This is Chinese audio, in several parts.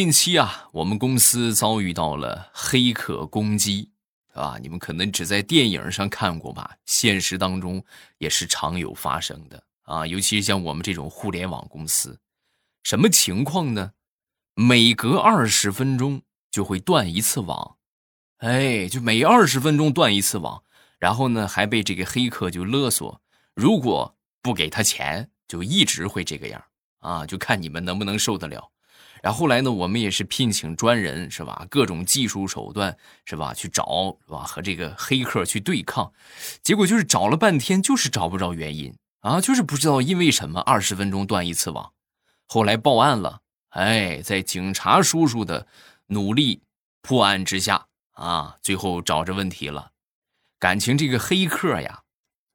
近期啊，我们公司遭遇到了黑客攻击，啊，你们可能只在电影上看过吧，现实当中也是常有发生的啊。尤其是像我们这种互联网公司，什么情况呢？每隔二十分钟就会断一次网，哎，就每二十分钟断一次网，然后呢，还被这个黑客就勒索，如果不给他钱，就一直会这个样啊，就看你们能不能受得了。然后来呢，我们也是聘请专人，是吧？各种技术手段，是吧？去找，是吧？和这个黑客去对抗，结果就是找了半天，就是找不着原因啊，就是不知道因为什么二十分钟断一次网。后来报案了，哎，在警察叔叔的努力破案之下啊，最后找着问题了。感情这个黑客呀，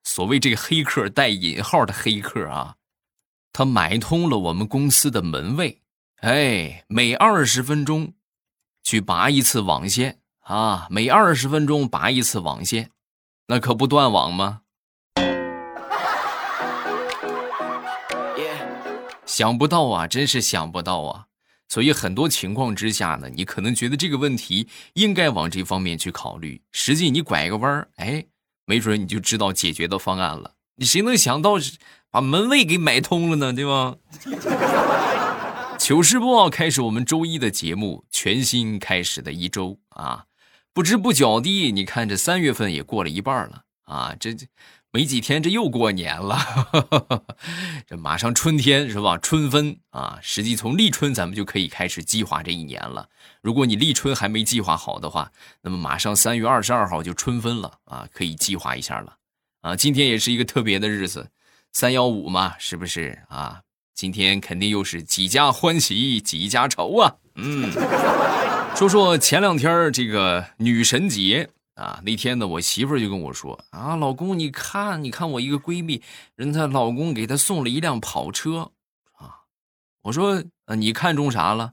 所谓这个黑客带引号的黑客啊，他买通了我们公司的门卫。哎，每二十分钟去拔一次网线啊！每二十分钟拔一次网线，那可不断网吗？想不到啊，真是想不到啊！所以很多情况之下呢，你可能觉得这个问题应该往这方面去考虑，实际你拐个弯儿，哎，没准你就知道解决的方案了。你谁能想到把门卫给买通了呢？对吧？糗事播报开始，我们周一的节目，全新开始的一周啊，不知不觉地，你看这三月份也过了一半了啊，这这没几天，这又过年了，这马上春天是吧？春分啊，实际从立春咱们就可以开始计划这一年了。如果你立春还没计划好的话，那么马上三月二十二号就春分了啊，可以计划一下了啊。今天也是一个特别的日子，三幺五嘛，是不是啊？今天肯定又是几家欢喜几家愁啊！嗯，说说前两天这个女神节啊，那天呢，我媳妇就跟我说啊，老公，你看，你看我一个闺蜜，人她老公给她送了一辆跑车啊。我说，呃，你看中啥了？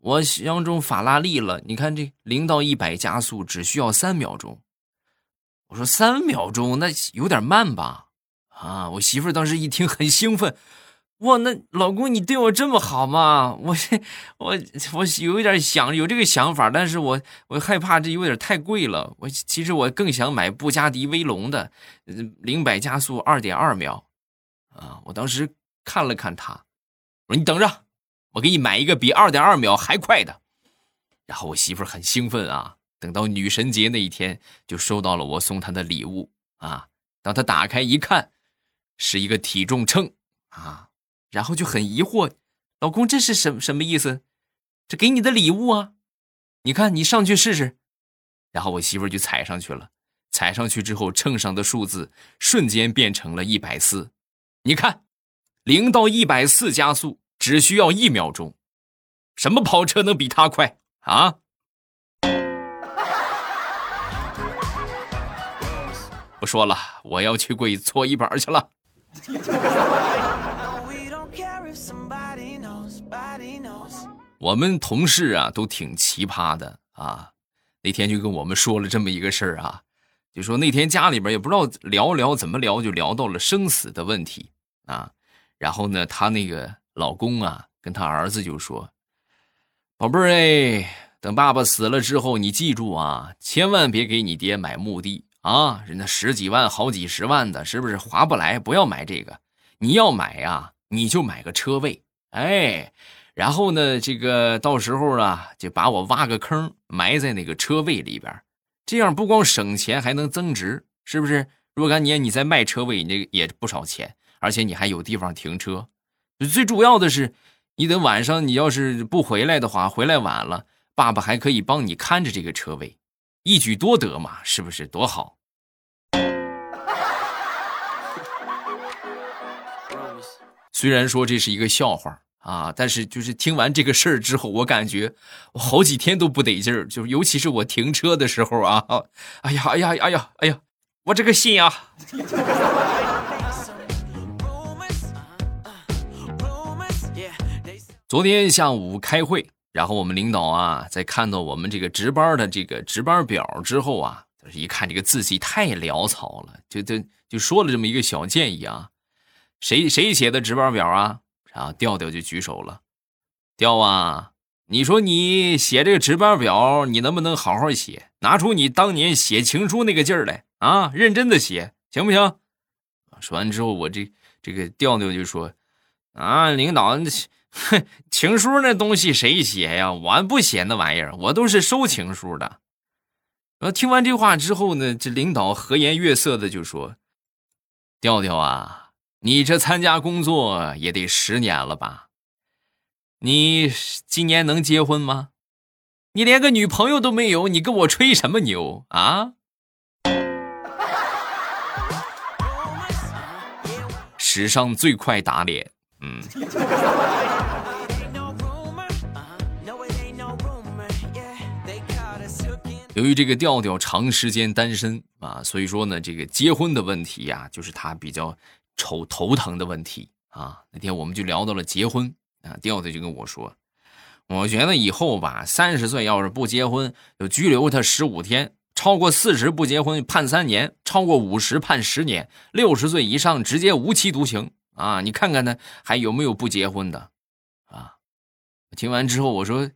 我相中法拉利了。你看这零到一百加速只需要三秒钟。我说三秒钟那有点慢吧？啊，我媳妇当时一听很兴奋。哇，那老公你对我这么好吗？我我我有一点想有这个想法，但是我我害怕这有点太贵了。我其实我更想买布加迪威龙的，零百加速二点二秒，啊！我当时看了看他，我说你等着，我给你买一个比二点二秒还快的。然后我媳妇很兴奋啊，等到女神节那一天就收到了我送她的礼物啊。当她打开一看，是一个体重秤啊。然后就很疑惑，老公这是什什么意思？这给你的礼物啊？你看你上去试试。然后我媳妇就踩上去了，踩上去之后，秤上的数字瞬间变成了一百四。你看，零到一百四加速只需要一秒钟，什么跑车能比它快啊？不说了，我要去跪搓衣板去了。我们同事啊都挺奇葩的啊，那天就跟我们说了这么一个事儿啊，就说那天家里边也不知道聊聊怎么聊，就聊到了生死的问题啊。然后呢，她那个老公啊跟他儿子就说：“宝贝儿哎，等爸爸死了之后，你记住啊，千万别给你爹买墓地啊，人家十几万、好几十万的，是不是划不来？不要买这个，你要买呀，你就买个车位，哎。”然后呢，这个到时候啊，就把我挖个坑埋在那个车位里边，这样不光省钱，还能增值，是不是？若干年你再卖车位，那也不少钱，而且你还有地方停车。最主要的是，你等晚上你要是不回来的话，回来晚了，爸爸还可以帮你看着这个车位，一举多得嘛，是不是？多好！虽然说这是一个笑话。啊！但是就是听完这个事儿之后，我感觉我好几天都不得劲儿，就是尤其是我停车的时候啊！哎呀，哎呀，哎呀，哎呀，我这个心啊！昨天下午开会，然后我们领导啊，在看到我们这个值班的这个值班表之后啊，就是一看这个字迹太潦草了，就就就说了这么一个小建议啊：谁谁写的值班表啊？啊，调调就举手了，调啊！你说你写这个值班表，你能不能好好写，拿出你当年写情书那个劲儿来啊？认真的写，行不行？说完之后，我这这个调调就说：“啊，领导，哼，情书那东西谁写呀？我不写那玩意儿，我都是收情书的。”然后听完这话之后呢，这领导和颜悦色的就说：“调调啊，你这参加工作也得十年了吧？”你今年能结婚吗？你连个女朋友都没有，你跟我吹什么牛啊？史上最快打脸，嗯。由于这个调调长时间单身啊，所以说呢，这个结婚的问题呀，就是他比较愁头疼的问题啊。那天我们就聊到了结婚。啊，调调就跟我说：“我觉得以后吧，三十岁要是不结婚，就拘留他十五天；超过四十不结婚，判三年；超过五十判十年；六十岁以上直接无期徒刑。啊，你看看呢，还有没有不结婚的？啊！”听完之后，我说：“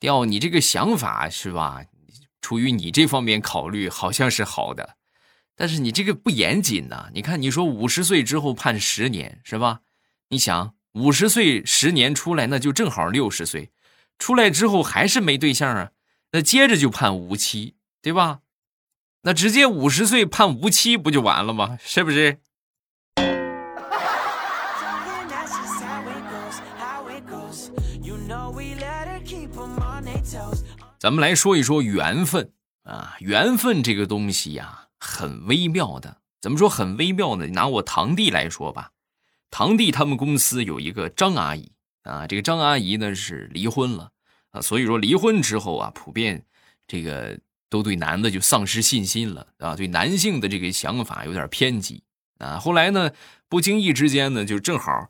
调，你这个想法是吧？出于你这方面考虑，好像是好的，但是你这个不严谨呐。你看，你说五十岁之后判十年，是吧？你想。”五十岁十年出来，那就正好六十岁，出来之后还是没对象啊，那接着就判无期，对吧？那直接五十岁判无期不就完了吗？是不是？咱们来说一说缘分啊，缘分这个东西呀，很微妙的。怎么说很微妙呢？拿我堂弟来说吧。堂弟他们公司有一个张阿姨啊，这个张阿姨呢是离婚了啊，所以说离婚之后啊，普遍这个都对男的就丧失信心了啊，对男性的这个想法有点偏激啊。后来呢，不经意之间呢，就正好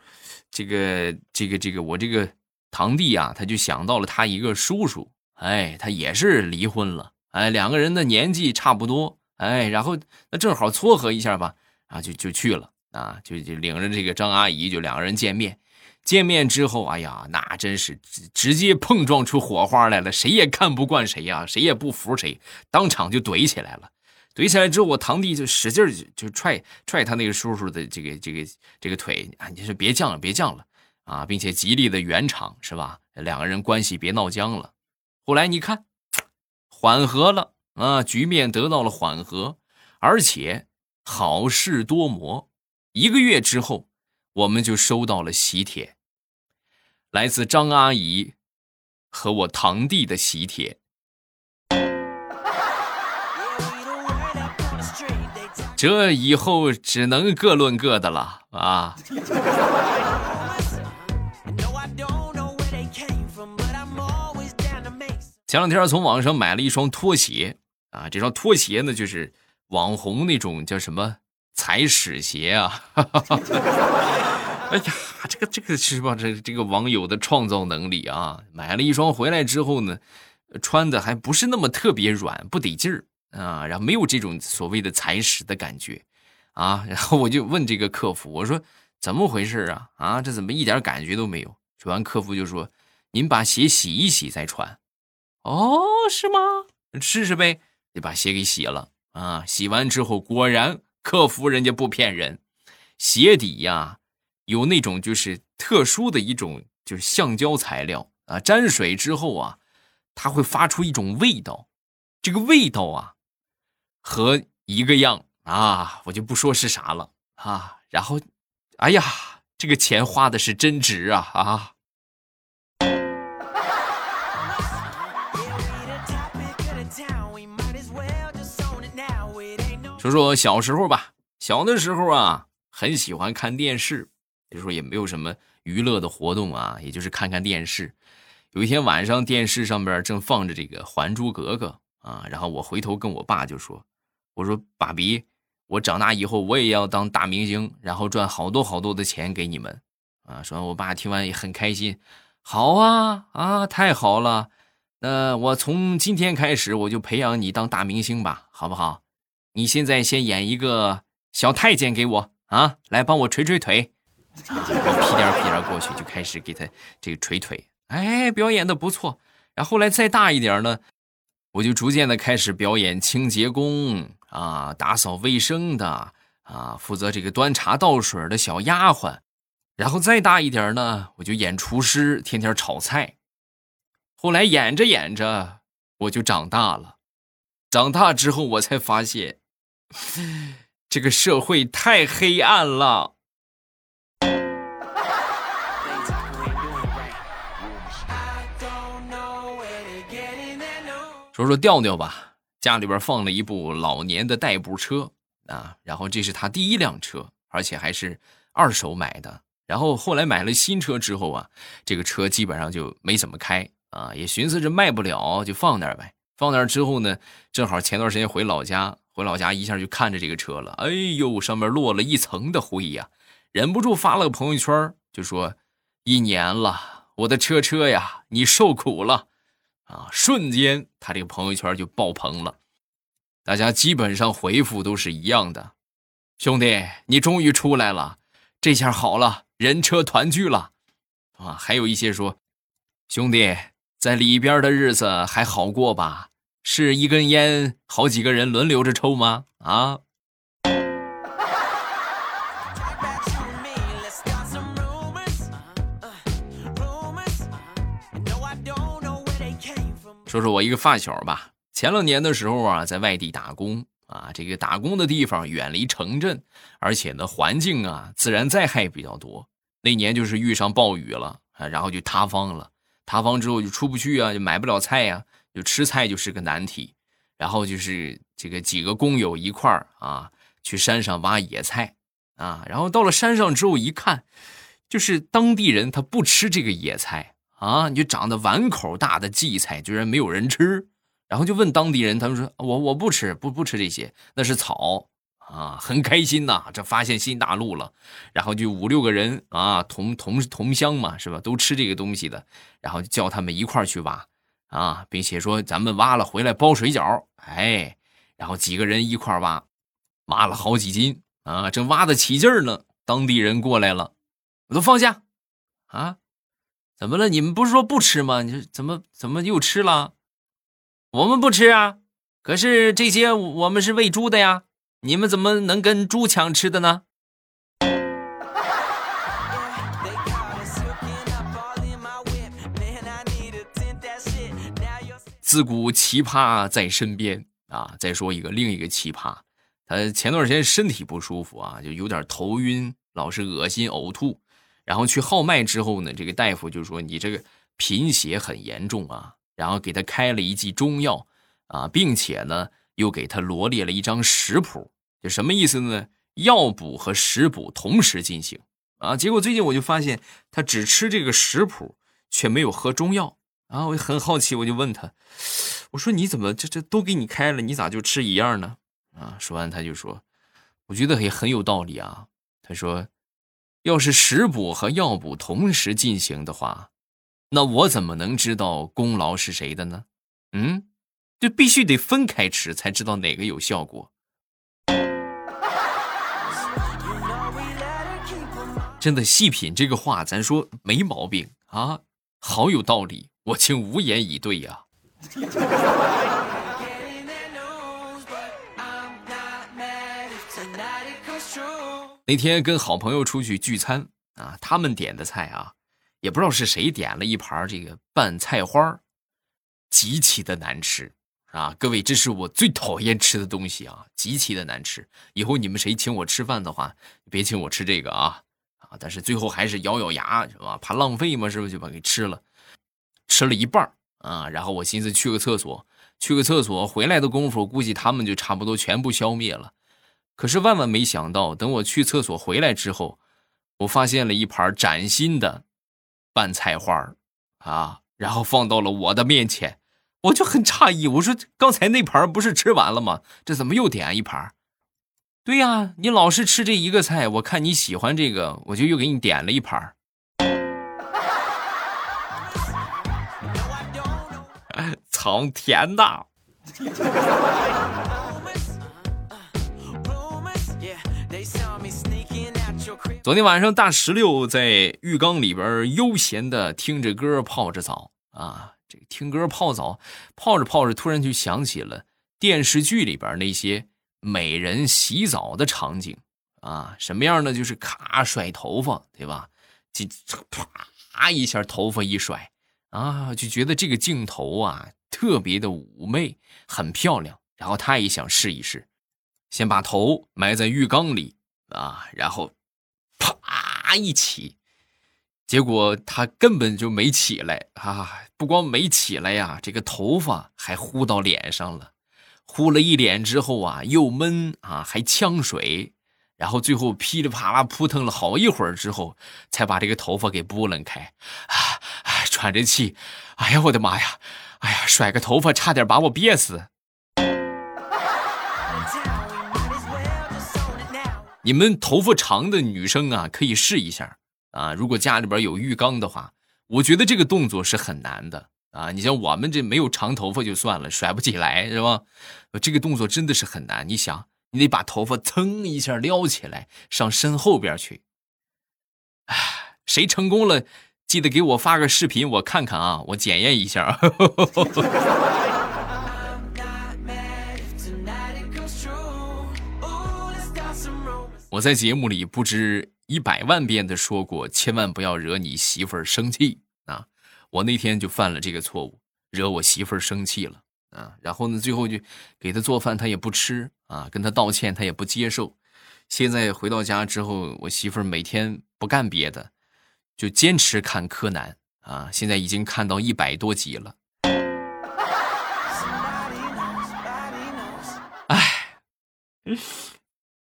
这个这个这个我这个堂弟啊，他就想到了他一个叔叔，哎，他也是离婚了，哎，两个人的年纪差不多，哎，然后那正好撮合一下吧，啊，就就去了。啊，就就领着这个张阿姨，就两个人见面。见面之后，哎呀，那真是直直接碰撞出火花来了，谁也看不惯谁呀，谁也不服谁，当场就怼起来了。怼起来之后，我堂弟就使劲就就踹踹他那个叔叔的这个这个这个腿啊，你说别犟了，别犟了啊，并且极力的圆场，是吧？两个人关系别闹僵了。后来你看，缓和了啊，局面得到了缓和，而且好事多磨。一个月之后，我们就收到了喜帖，来自张阿姨和我堂弟的喜帖。这以后只能各论各的了啊！前两天从网上买了一双拖鞋啊，这双拖鞋呢，就是网红那种叫什么？踩屎鞋啊！哎呀，这个这个是吧？这这个网友的创造能力啊！买了一双回来之后呢，穿的还不是那么特别软，不得劲儿啊，然后没有这种所谓的踩屎的感觉啊。然后我就问这个客服，我说怎么回事啊？啊，这怎么一点感觉都没有？说完，客服就说：“您把鞋洗一洗再穿。”哦，是吗？试试呗。就把鞋给洗了啊。洗完之后，果然。客服人家不骗人，鞋底呀有那种就是特殊的一种就是橡胶材料啊，沾水之后啊，它会发出一种味道，这个味道啊和一个样啊，我就不说是啥了啊。然后，哎呀，这个钱花的是真值啊啊！说说小时候吧，小的时候啊，很喜欢看电视。那时候也没有什么娱乐的活动啊，也就是看看电视。有一天晚上，电视上边正放着这个《还珠格格》啊，然后我回头跟我爸就说：“我说爸比，我长大以后我也要当大明星，然后赚好多好多的钱给你们。”啊，说完，我爸听完也很开心。好啊，啊，太好了。那我从今天开始，我就培养你当大明星吧，好不好？你现在先演一个小太监给我啊，来帮我捶捶腿。我屁颠屁颠过去就开始给他这个捶腿哎，表演的不错。然后来再大一点呢，我就逐渐的开始表演清洁工啊，打扫卫生的啊，负责这个端茶倒水的小丫鬟。然后再大一点呢，我就演厨师，天天炒菜。后来演着演着，我就长大了。长大之后，我才发现，这个社会太黑暗了。说说调调吧，家里边放了一部老年的代步车啊，然后这是他第一辆车，而且还是二手买的。然后后来买了新车之后啊，这个车基本上就没怎么开啊，也寻思着卖不了就放那儿呗。放那儿之后呢，正好前段时间回老家，回老家一下就看着这个车了，哎呦，上面落了一层的灰呀，忍不住发了个朋友圈，就说：“一年了，我的车车呀，你受苦了。”啊！瞬间，他这个朋友圈就爆棚了，大家基本上回复都是一样的：“兄弟，你终于出来了，这下好了，人车团聚了。”啊，还有一些说：“兄弟，在里边的日子还好过吧？是一根烟，好几个人轮流着抽吗？”啊。说说我一个发小吧，前两年的时候啊，在外地打工啊，这个打工的地方远离城镇，而且呢，环境啊，自然灾害比较多。那年就是遇上暴雨了啊，然后就塌方了，塌方之后就出不去啊，就买不了菜呀，就吃菜就是个难题。然后就是这个几个工友一块儿啊，去山上挖野菜啊，然后到了山上之后一看，就是当地人他不吃这个野菜。啊！你就长得碗口大的荠菜，居然没有人吃，然后就问当地人，他们说我我不吃，不不吃这些，那是草啊，很开心呐，这发现新大陆了。然后就五六个人啊，同同同乡嘛，是吧？都吃这个东西的，然后叫他们一块去挖啊，并且说咱们挖了回来包水饺，哎，然后几个人一块挖，挖了好几斤啊，正挖得起劲儿呢，当地人过来了，我都放下啊。怎么了？你们不是说不吃吗？你怎么怎么又吃了？我们不吃啊！可是这些我们是喂猪的呀，你们怎么能跟猪抢吃的呢？自古奇葩在身边啊！再说一个另一个奇葩，他前段时间身体不舒服啊，就有点头晕，老是恶心呕吐。然后去号脉之后呢，这个大夫就说你这个贫血很严重啊，然后给他开了一剂中药啊，并且呢又给他罗列了一张食谱，什么意思呢？药补和食补同时进行啊。结果最近我就发现他只吃这个食谱，却没有喝中药啊。我就很好奇，我就问他，我说你怎么这这都给你开了，你咋就吃一样呢？啊，说完他就说，我觉得也很有道理啊。他说。要是食补和药补同时进行的话，那我怎么能知道功劳是谁的呢？嗯，就必须得分开吃才知道哪个有效果。真的细品这个话，咱说没毛病啊，好有道理，我竟无言以对呀。那天跟好朋友出去聚餐啊，他们点的菜啊，也不知道是谁点了一盘这个拌菜花极其的难吃啊！各位，这是我最讨厌吃的东西啊，极其的难吃。以后你们谁请我吃饭的话，别请我吃这个啊啊！但是最后还是咬咬牙是吧？怕浪费嘛，是不是就把给吃了？吃了一半啊，然后我寻思去个厕所，去个厕所回来的功夫，估计他们就差不多全部消灭了。可是万万没想到，等我去厕所回来之后，我发现了一盘崭新的拌菜花啊，然后放到了我的面前，我就很诧异，我说刚才那盘不是吃完了吗？这怎么又点一盘？对呀，你老是吃这一个菜，我看你喜欢这个，我就又给你点了一盘。藏甜的。昨天晚上大石榴在浴缸里边悠闲的听着歌泡着澡啊，这个听歌泡澡，泡着泡着突然就想起了电视剧里边那些美人洗澡的场景啊，什么样呢？就是咔甩头发，对吧？这啪一下头发一甩啊，就觉得这个镜头啊特别的妩媚，很漂亮。然后他也想试一试，先把头埋在浴缸里啊，然后。啪一起，结果他根本就没起来啊！不光没起来呀，这个头发还呼到脸上了，呼了一脸之后啊，又闷啊，还呛水，然后最后噼里啪啦扑腾了好一会儿之后，才把这个头发给拨楞开，啊，喘着气，哎呀，我的妈呀，哎呀，甩个头发差点把我憋死。你们头发长的女生啊，可以试一下啊。如果家里边有浴缸的话，我觉得这个动作是很难的啊。你像我们这没有长头发就算了，甩不起来是吧？这个动作真的是很难。你想，你得把头发噌一下撩起来，上身后边去。哎，谁成功了，记得给我发个视频，我看看啊，我检验一下。我在节目里不知一百万遍的说过，千万不要惹你媳妇儿生气！我那天就犯了这个错误，惹我媳妇儿生气了啊！然后呢，最后就给她做饭，她也不吃啊，跟她道歉，她也不接受。现在回到家之后，我媳妇儿每天不干别的，就坚持看柯南啊！现在已经看到一百多集了。哎。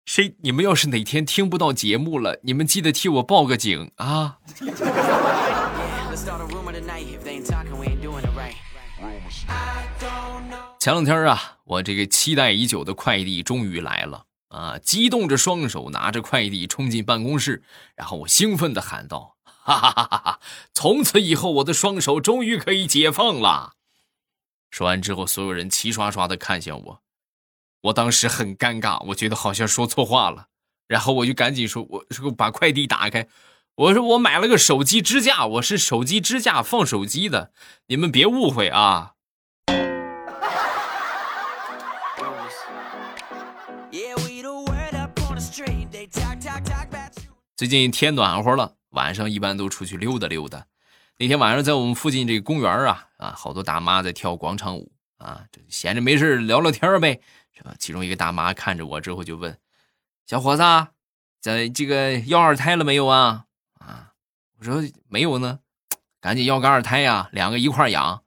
谁？你们要是哪天听不到节目了，你们记得替我报个警啊！前两天啊，我这个期待已久的快递终于来了啊！激动着双手拿着快递冲进办公室，然后我兴奋的喊道：“哈哈哈哈哈！从此以后，我的双手终于可以解放了！”说完之后，所有人齐刷刷的看向我。我当时很尴尬，我觉得好像说错话了，然后我就赶紧说：“我说把快递打开，我说我买了个手机支架，我是手机支架放手机的，你们别误会啊。”最近天暖和了，晚上一般都出去溜达溜达。那天晚上在我们附近这个公园啊啊，好多大妈在跳广场舞啊，闲着没事聊聊天呗。是吧其中一个大妈看着我之后就问：“小伙子，在这个要二胎了没有啊？”我说没有呢，赶紧要个二胎呀，两个一块养。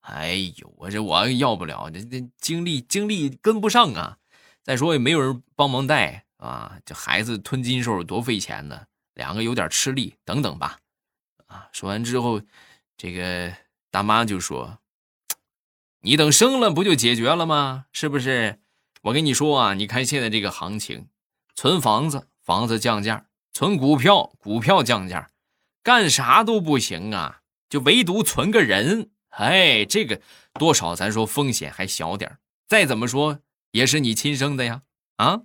哎呦，我这我要不了，这这精力精力跟不上啊。再说也没有人帮忙带啊，这孩子吞金兽多费钱呢，两个有点吃力，等等吧。啊，说完之后，这个大妈就说：“你等生了不就解决了吗？是不是？”我跟你说啊，你看现在这个行情，存房子房子降价，存股票股票降价，干啥都不行啊，就唯独存个人，哎，这个多少咱说风险还小点再怎么说也是你亲生的呀，啊！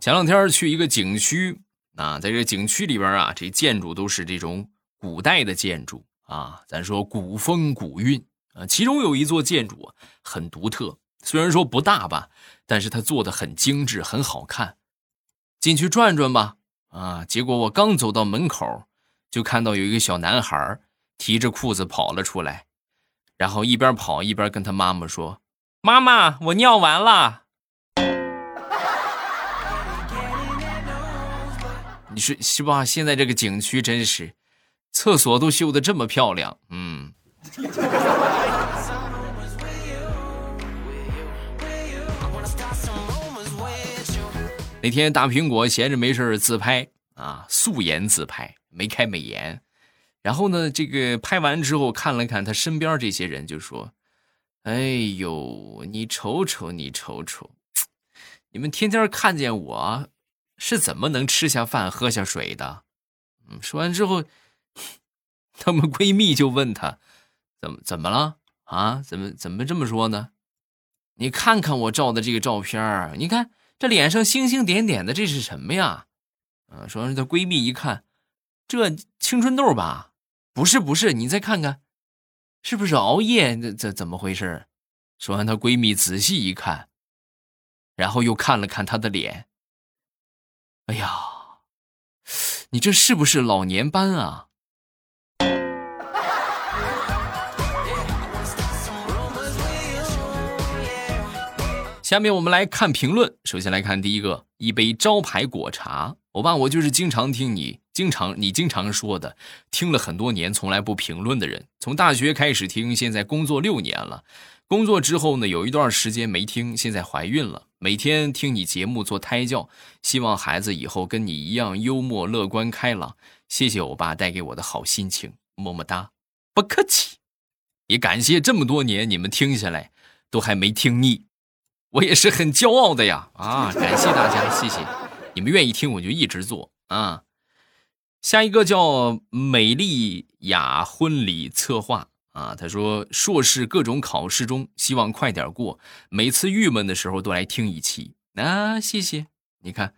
前两天去一个景区啊，在这个景区里边啊，这建筑都是这种。古代的建筑啊，咱说古风古韵啊，其中有一座建筑很独特，虽然说不大吧，但是它做的很精致，很好看。进去转转吧，啊，结果我刚走到门口，就看到有一个小男孩提着裤子跑了出来，然后一边跑一边跟他妈妈说：“妈妈，我尿完了。”你说是吧？现在这个景区真是。厕所都修的这么漂亮，嗯。那天大苹果闲着没事自拍啊，素颜自拍，没开美颜。然后呢，这个拍完之后看了看他身边这些人，就说：“哎呦，你瞅瞅，你瞅瞅，你们天天看见我，是怎么能吃下饭、喝下水的？”嗯，说完之后。她们闺蜜就问她：“怎么怎么了啊？怎么怎么这么说呢？你看看我照的这个照片你看这脸上星星点点的，这是什么呀？啊，说完她闺蜜一看，这青春痘吧？不是不是，你再看看，是不是熬夜？这这怎么回事？说完她闺蜜仔细一看，然后又看了看她的脸，哎呀，你这是不是老年斑啊？下面我们来看评论。首先来看第一个，一杯招牌果茶。欧巴，我就是经常听你经常你经常说的，听了很多年从来不评论的人。从大学开始听，现在工作六年了。工作之后呢，有一段时间没听，现在怀孕了。每天听你节目做胎教，希望孩子以后跟你一样幽默、乐观、开朗。谢谢欧巴带给我的好心情，么么哒。不客气，也感谢这么多年你们听下来都还没听腻。我也是很骄傲的呀！啊，感谢大家，谢谢你们愿意听，我就一直做啊。下一个叫美丽雅婚礼策划啊，他说硕士各种考试中，希望快点过，每次郁闷的时候都来听一期啊，谢谢。你看，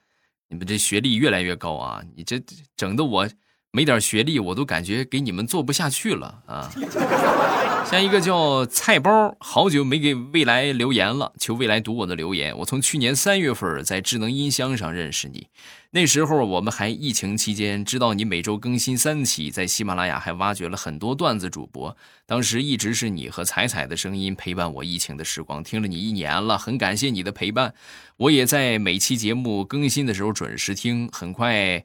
你们这学历越来越高啊，你这整的我。没点学历，我都感觉给你们做不下去了啊！像一个叫菜包，好久没给未来留言了，求未来读我的留言。我从去年三月份在智能音箱上认识你，那时候我们还疫情期间，知道你每周更新三期，在喜马拉雅还挖掘了很多段子主播。当时一直是你和彩彩的声音陪伴我疫情的时光，听了你一年了，很感谢你的陪伴。我也在每期节目更新的时候准时听，很快。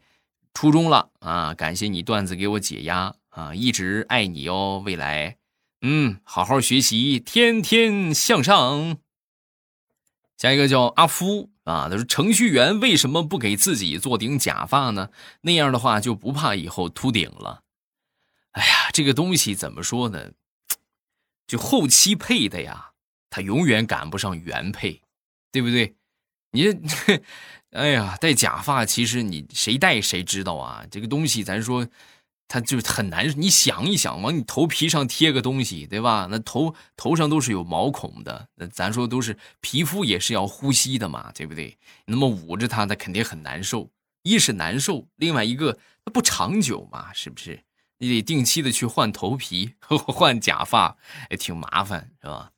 初中了啊！感谢你段子给我解压啊！一直爱你哦，未来，嗯，好好学习，天天向上。下一个叫阿夫啊，他说程序员为什么不给自己做顶假发呢？那样的话就不怕以后秃顶了。哎呀，这个东西怎么说呢？就后期配的呀，他永远赶不上原配，对不对？你这。哎呀，戴假发其实你谁戴谁知道啊？这个东西咱说，它就很难。你想一想，往你头皮上贴个东西，对吧？那头头上都是有毛孔的，那咱说都是皮肤也是要呼吸的嘛，对不对？那么捂着它，那肯定很难受。一是难受，另外一个它不长久嘛，是不是？你得定期的去换头皮、换假发，也挺麻烦，是吧？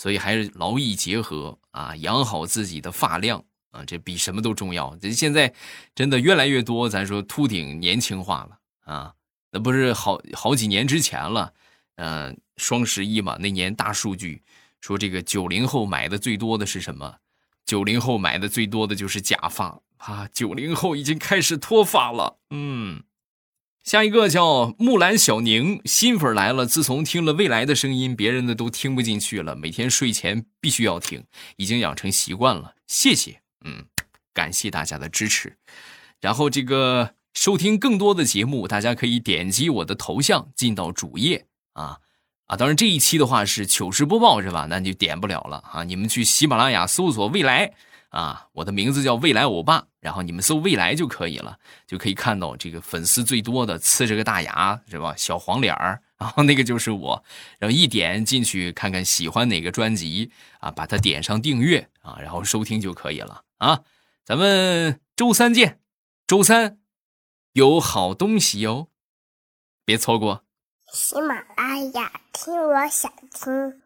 所以还是劳逸结合啊，养好自己的发量。啊，这比什么都重要。这现在真的越来越多，咱说秃顶年轻化了啊，那不是好好几年之前了。嗯，双十一嘛，那年大数据说这个九零后买的最多的是什么？九零后买的最多的就是假发啊，九零后已经开始脱发了。嗯。下一个叫木兰小宁，新粉来了。自从听了未来的声音，别人的都听不进去了。每天睡前必须要听，已经养成习惯了。谢谢。嗯，感谢大家的支持。然后这个收听更多的节目，大家可以点击我的头像进到主页啊啊！当然这一期的话是糗事播报是吧？那就点不了了啊！你们去喜马拉雅搜索“未来”啊，我的名字叫未来欧巴，然后你们搜“未来”就可以了，就可以看到这个粉丝最多的，呲着个大牙是吧？小黄脸儿，然后那个就是我，然后一点进去看看喜欢哪个专辑啊，把它点上订阅啊，然后收听就可以了。啊，咱们周三见，周三有好东西哟，别错过。喜马拉雅听，我想听。